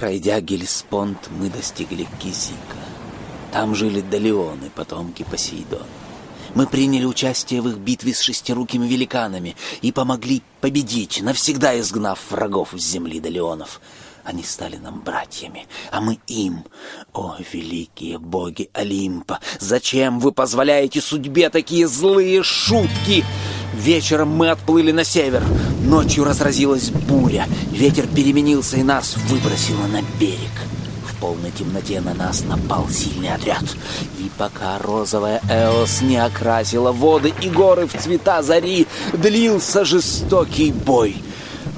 Пройдя Гельспонд, мы достигли Кизика. Там жили Далеоны, потомки Посейдона. Мы приняли участие в их битве с шестирукими великанами и помогли победить, навсегда изгнав врагов с земли Далеонов. Они стали нам братьями, а мы им. О, великие боги Олимпа, зачем вы позволяете судьбе такие злые шутки? Вечером мы отплыли на север. Ночью разразилась буря. Ветер переменился и нас выбросило на берег. В полной темноте на нас напал сильный отряд. И пока розовая Эос не окрасила воды и горы в цвета зари, длился жестокий бой.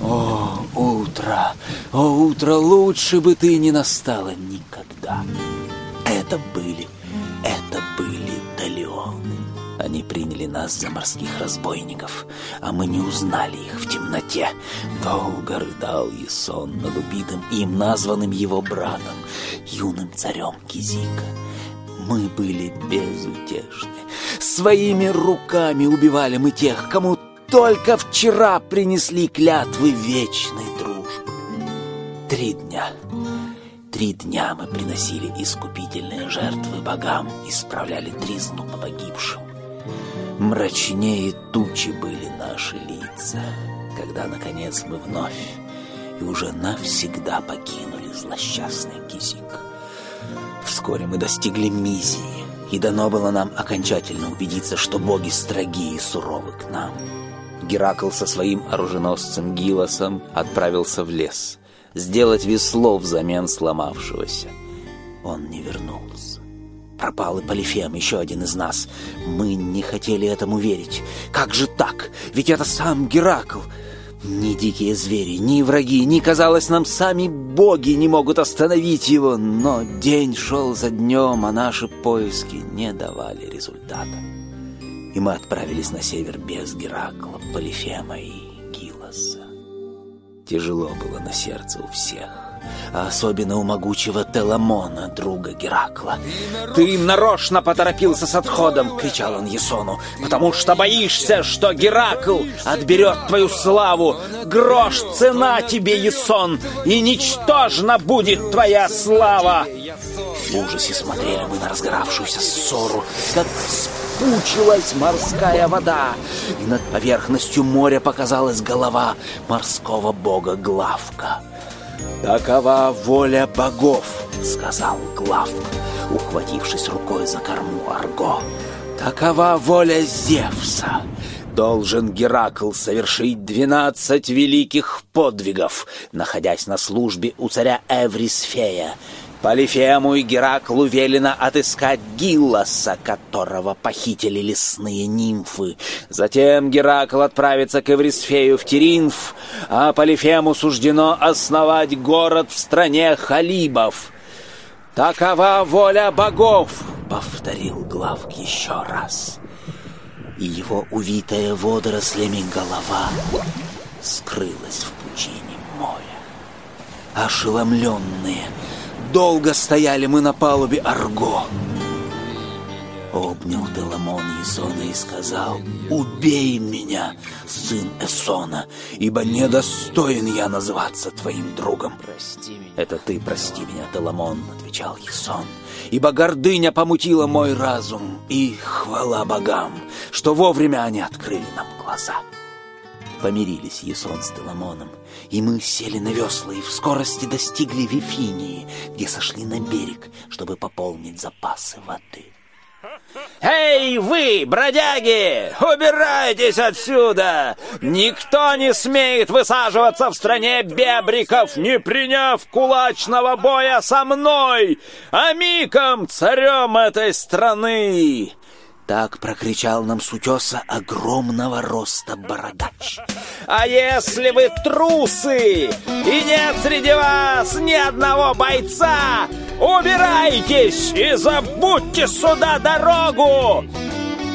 О, утро! О, утро! Лучше бы ты не настала никогда. Это были, это были. Они приняли нас за морских разбойников, а мы не узнали их в темноте. Долго рыдал Ясон над убитым им, названным его братом, юным царем Кизика. Мы были безутешны. Своими руками убивали мы тех, кому только вчера принесли клятвы вечной дружбы. Три дня. Три дня мы приносили искупительные жертвы богам, исправляли тризну по погибшим. Мрачнее тучи были наши лица, когда, наконец, мы вновь и уже навсегда покинули злосчастный кизик. Вскоре мы достигли Мизии, и дано было нам окончательно убедиться, что боги строги и суровы к нам. Геракл со своим оруженосцем Гилосом отправился в лес, сделать весло взамен сломавшегося. Он не вернулся. Пропал и Полифем, еще один из нас. Мы не хотели этому верить. Как же так? Ведь это сам Геракл. Ни дикие звери, ни враги, ни, казалось, нам сами боги не могут остановить его. Но день шел за днем, а наши поиски не давали результата. И мы отправились на север без Геракла, Полифема и Гилоса. Тяжело было на сердце у всех а особенно у могучего Теламона, друга Геракла. «Ты нарочно поторопился с отходом!» — кричал он Есону. «Потому что боишься, что Геракл отберет твою славу! Грош цена тебе, Есон, и ничтожна будет твоя слава!» В ужасе смотрели мы на разгоравшуюся ссору, как спучилась морская вода, и над поверхностью моря показалась голова морского бога Главка. «Такова воля богов», — сказал Главк, ухватившись рукой за корму Арго. «Такова воля Зевса. Должен Геракл совершить двенадцать великих подвигов, находясь на службе у царя Эврисфея, Полифему и Гераклу велено отыскать Гиллоса, которого похитили лесные нимфы. Затем Геракл отправится к Эврисфею в Теринф, а Полифему суждено основать город в стране Халибов. «Такова воля богов!» — повторил Главк еще раз. И его увитая водорослями голова скрылась в пучине моря. Ошеломленные — Долго стояли мы на палубе Арго. Обнял Теламон Есона и сказал, «Убей меня, сын Эсона, ибо недостоин я называться твоим другом». «Прости меня». «Это ты прости меня, Теламон», — отвечал Есон, «ибо гордыня помутила мой разум, и хвала богам, что вовремя они открыли нам глаза». Помирились Есон с Теламоном, и мы сели на весла и в скорости достигли Вифинии, где сошли на берег, чтобы пополнить запасы воды. «Эй, вы, бродяги! Убирайтесь отсюда! Никто не смеет высаживаться в стране бебриков, не приняв кулачного боя со мной, амиком, царем этой страны!» Так прокричал нам с утеса огромного роста бородач. «А если вы трусы, и нет среди вас ни одного бойца, убирайтесь и забудьте сюда дорогу!»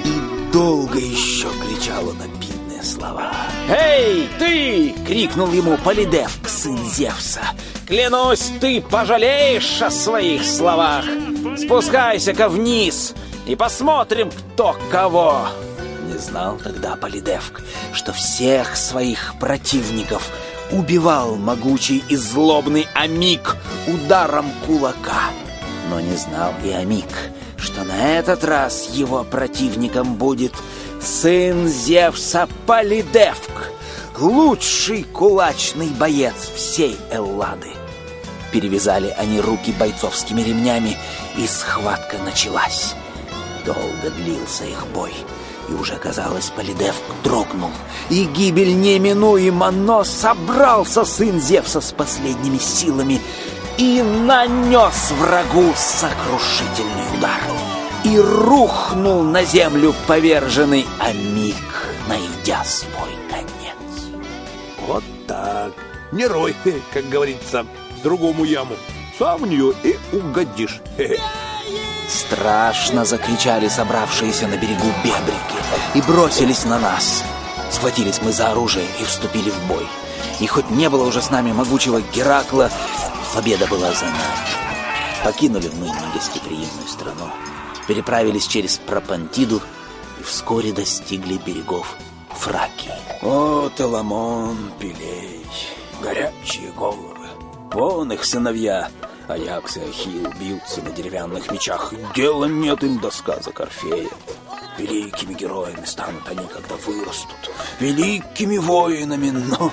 И долго еще кричал он обидные слова. «Эй, ты!» — крикнул ему Полидевк, сын Зевса. «Клянусь, ты пожалеешь о своих словах! Спускайся-ка вниз!» И посмотрим, кто кого!» Не знал тогда Полидевк, что всех своих противников убивал могучий и злобный Амик ударом кулака. Но не знал и Амик, что на этот раз его противником будет сын Зевса Полидевк, лучший кулачный боец всей Эллады. Перевязали они руки бойцовскими ремнями, и схватка началась. Долго длился их бой, и уже, казалось, Полидевк дрогнул, и гибель неминуема, но собрался сын Зевса с последними силами и нанес врагу сокрушительный удар. И рухнул на землю поверженный Амик, найдя свой конец. Вот так. Не рой, как говорится, другому яму. Сам в нее и угодишь. Страшно закричали собравшиеся на берегу бебрики и бросились на нас. Схватились мы за оружие и вступили в бой. И хоть не было уже с нами могучего Геракла, победа была за нами. Покинули мы негостеприимную страну, переправились через Пропантиду и вскоре достигли берегов Фракии. О, Теламон, Пелей, горячие головы. Вон их сыновья, Аякс и Ахилл бьются на деревянных мечах. Дела нет им до сказок Орфея. Великими героями станут они, когда вырастут. Великими воинами, но...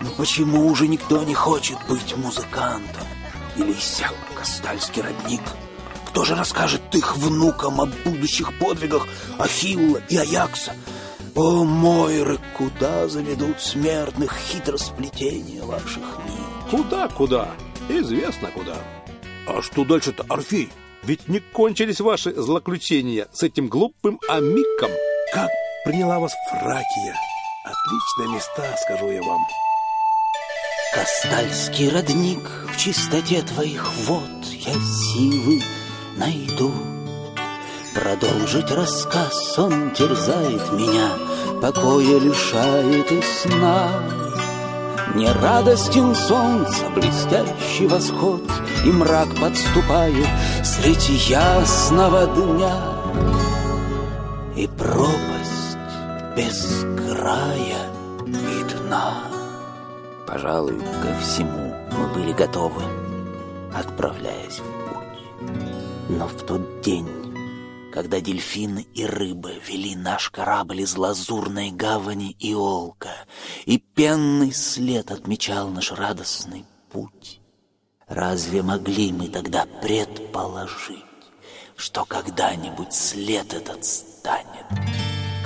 Но почему уже никто не хочет быть музыкантом? Или иссяк Кастальский родник? Кто же расскажет их внукам о будущих подвигах Ахилла и Аякса? О, Мойры, куда заведут смертных хитросплетения ваших нит? Куда-куда? Известно куда. А что дальше-то, Орфей? Ведь не кончились ваши злоключения с этим глупым Амиком. Как приняла вас Фракия? Отличные места, скажу я вам. Кастальский родник, в чистоте твоих вод я силы найду. Продолжить рассказ он терзает меня, покоя лишает и сна. Не радостен солнца блестящий восход, И мрак подступает среди ясного дня. И пропасть без края и дна. Пожалуй, ко всему мы были готовы, отправляясь в путь. Но в тот день когда дельфины и рыбы вели наш корабль из лазурной гавани Иолка, и пенный след отмечал наш радостный путь. Разве могли мы тогда предположить, что когда-нибудь след этот станет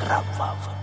кровавым?